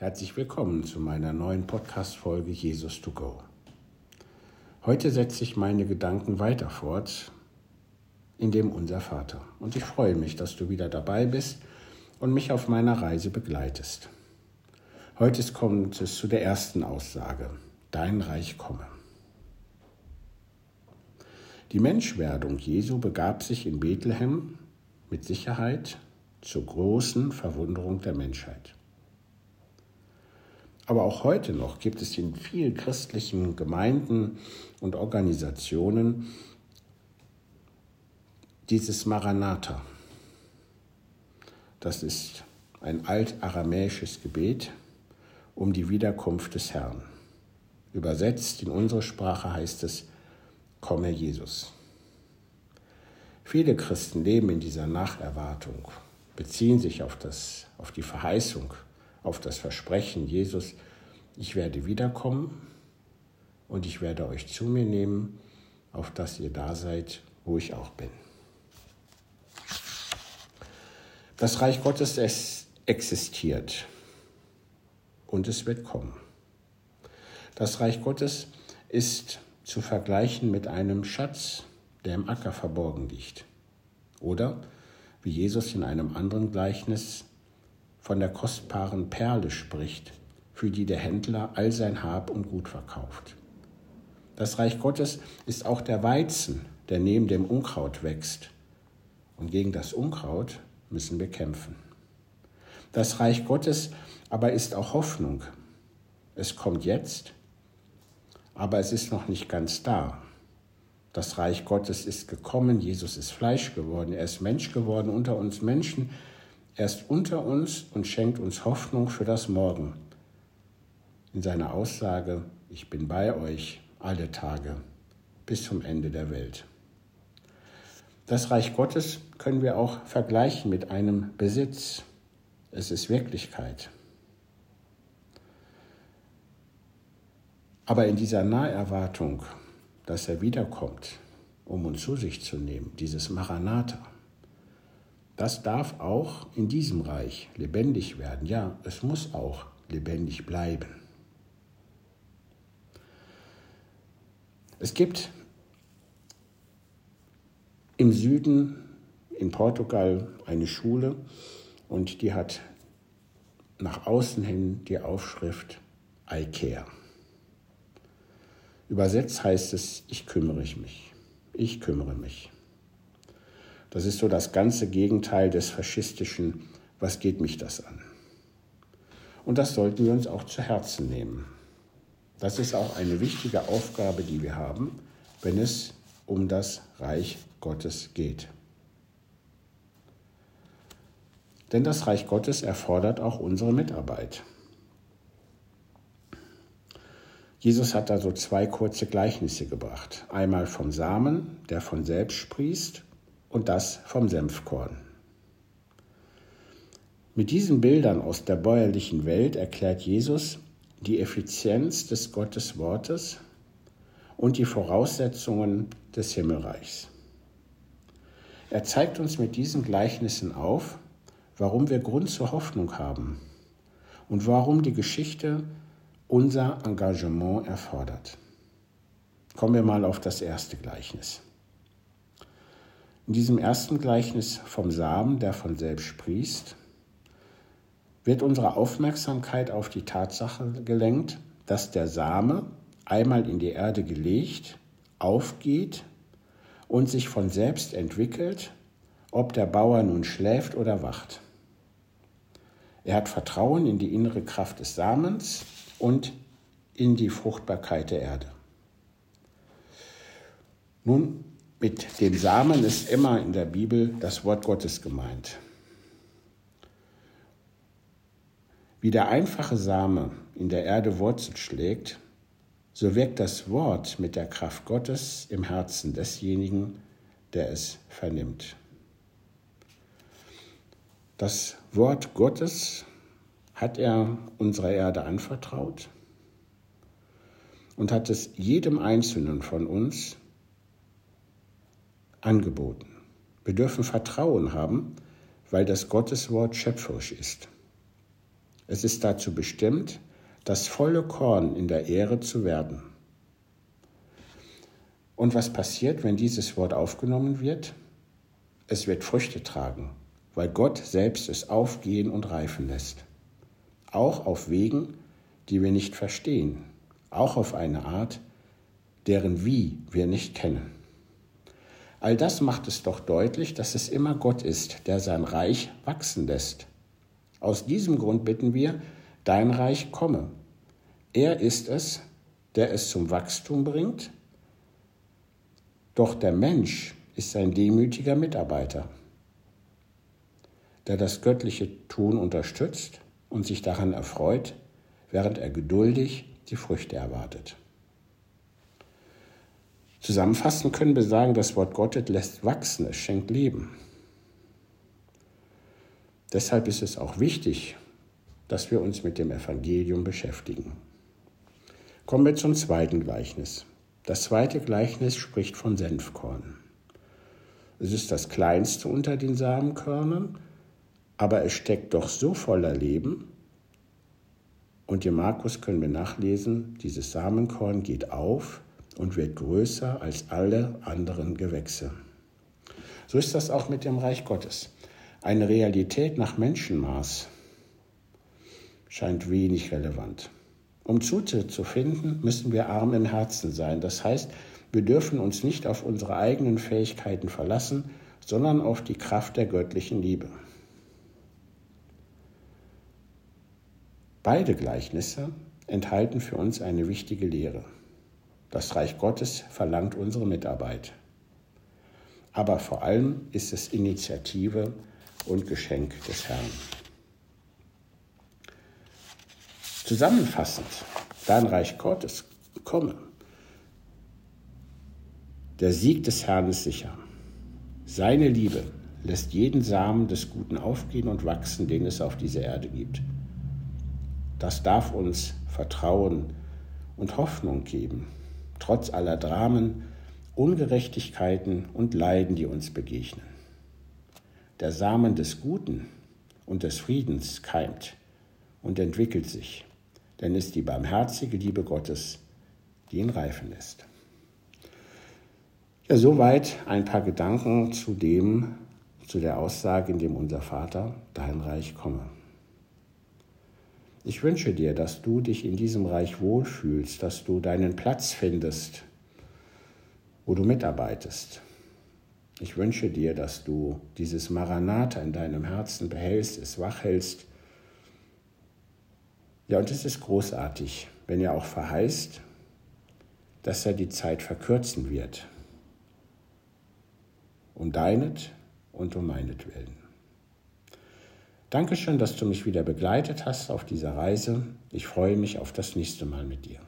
Herzlich willkommen zu meiner neuen Podcast-Folge Jesus to Go. Heute setze ich meine Gedanken weiter fort in dem Unser Vater. Und ich freue mich, dass du wieder dabei bist und mich auf meiner Reise begleitest. Heute kommt es zu der ersten Aussage. Dein Reich komme. Die Menschwerdung Jesu begab sich in Bethlehem mit Sicherheit zur großen Verwunderung der Menschheit. Aber auch heute noch gibt es in vielen christlichen Gemeinden und Organisationen dieses Maranatha. Das ist ein altaramäisches Gebet um die Wiederkunft des Herrn. Übersetzt in unsere Sprache heißt es, komme Jesus. Viele Christen leben in dieser Nacherwartung, beziehen sich auf, das, auf die Verheißung auf das Versprechen, Jesus, ich werde wiederkommen und ich werde euch zu mir nehmen, auf dass ihr da seid, wo ich auch bin. Das Reich Gottes es existiert und es wird kommen. Das Reich Gottes ist zu vergleichen mit einem Schatz, der im Acker verborgen liegt. Oder, wie Jesus in einem anderen Gleichnis von der kostbaren Perle spricht, für die der Händler all sein Hab und Gut verkauft. Das Reich Gottes ist auch der Weizen, der neben dem Unkraut wächst. Und gegen das Unkraut müssen wir kämpfen. Das Reich Gottes aber ist auch Hoffnung. Es kommt jetzt, aber es ist noch nicht ganz da. Das Reich Gottes ist gekommen, Jesus ist Fleisch geworden, er ist Mensch geworden unter uns Menschen, er ist unter uns und schenkt uns Hoffnung für das Morgen. In seiner Aussage, ich bin bei euch alle Tage bis zum Ende der Welt. Das Reich Gottes können wir auch vergleichen mit einem Besitz. Es ist Wirklichkeit. Aber in dieser Naherwartung, dass er wiederkommt, um uns zu sich zu nehmen, dieses Maranatha, das darf auch in diesem Reich lebendig werden. Ja, es muss auch lebendig bleiben. Es gibt im Süden in Portugal eine Schule und die hat nach außen hin die Aufschrift I care. Übersetzt heißt es, ich kümmere mich. Ich kümmere mich. Das ist so das ganze Gegenteil des faschistischen, was geht mich das an? Und das sollten wir uns auch zu Herzen nehmen. Das ist auch eine wichtige Aufgabe, die wir haben, wenn es um das Reich Gottes geht. Denn das Reich Gottes erfordert auch unsere Mitarbeit. Jesus hat da so zwei kurze Gleichnisse gebracht. Einmal vom Samen, der von selbst sprießt, und das vom Senfkorn. Mit diesen Bildern aus der bäuerlichen Welt erklärt Jesus die Effizienz des Gotteswortes und die Voraussetzungen des Himmelreichs. Er zeigt uns mit diesen Gleichnissen auf, warum wir Grund zur Hoffnung haben und warum die Geschichte unser Engagement erfordert. Kommen wir mal auf das erste Gleichnis. In diesem ersten Gleichnis vom Samen, der von selbst sprießt, wird unsere Aufmerksamkeit auf die Tatsache gelenkt, dass der Same einmal in die Erde gelegt, aufgeht und sich von selbst entwickelt, ob der Bauer nun schläft oder wacht. Er hat Vertrauen in die innere Kraft des Samens und in die Fruchtbarkeit der Erde. Nun mit dem Samen ist immer in der Bibel das Wort Gottes gemeint. Wie der einfache Same in der Erde Wurzel schlägt, so wirkt das Wort mit der Kraft Gottes im Herzen desjenigen, der es vernimmt. Das Wort Gottes hat er unserer Erde anvertraut und hat es jedem Einzelnen von uns angeboten. Wir dürfen Vertrauen haben, weil das Gotteswort schöpferisch ist. Es ist dazu bestimmt, das volle Korn in der Ehre zu werden. Und was passiert, wenn dieses Wort aufgenommen wird? Es wird Früchte tragen, weil Gott selbst es aufgehen und reifen lässt. Auch auf Wegen, die wir nicht verstehen, auch auf eine Art, deren Wie wir nicht kennen. All das macht es doch deutlich, dass es immer Gott ist, der sein Reich wachsen lässt. Aus diesem Grund bitten wir, dein Reich komme. Er ist es, der es zum Wachstum bringt, doch der Mensch ist ein demütiger Mitarbeiter, der das göttliche Tun unterstützt und sich daran erfreut, während er geduldig die Früchte erwartet. Zusammenfassend können wir sagen, das Wort Gottes lässt wachsen, es schenkt Leben. Deshalb ist es auch wichtig, dass wir uns mit dem Evangelium beschäftigen. Kommen wir zum zweiten Gleichnis. Das zweite Gleichnis spricht von Senfkorn. Es ist das kleinste unter den Samenkörnern, aber es steckt doch so voller Leben. Und im Markus können wir nachlesen, dieses Samenkorn geht auf und wird größer als alle anderen Gewächse. So ist das auch mit dem Reich Gottes. Eine Realität nach Menschenmaß scheint wenig relevant. Um Zutritt zu finden, müssen wir arm im Herzen sein. Das heißt, wir dürfen uns nicht auf unsere eigenen Fähigkeiten verlassen, sondern auf die Kraft der göttlichen Liebe. Beide Gleichnisse enthalten für uns eine wichtige Lehre. Das Reich Gottes verlangt unsere Mitarbeit. Aber vor allem ist es Initiative und Geschenk des Herrn. Zusammenfassend, dein Reich Gottes komme. Der Sieg des Herrn ist sicher. Seine Liebe lässt jeden Samen des Guten aufgehen und wachsen, den es auf dieser Erde gibt. Das darf uns Vertrauen und Hoffnung geben, trotz aller Dramen, Ungerechtigkeiten und Leiden, die uns begegnen. Der Samen des Guten und des Friedens keimt und entwickelt sich denn es ist die barmherzige Liebe Gottes, die ihn reifen lässt. Ja, soweit ein paar Gedanken zu dem, zu der Aussage, in dem unser Vater, dein Reich komme. Ich wünsche dir, dass du dich in diesem Reich wohlfühlst, dass du deinen Platz findest, wo du mitarbeitest. Ich wünsche dir, dass du dieses Maranatha in deinem Herzen behältst, es wachhältst ja, und es ist großartig, wenn er auch verheißt, dass er die Zeit verkürzen wird. Um deinet und um meinetwillen. Dankeschön, dass du mich wieder begleitet hast auf dieser Reise. Ich freue mich auf das nächste Mal mit dir.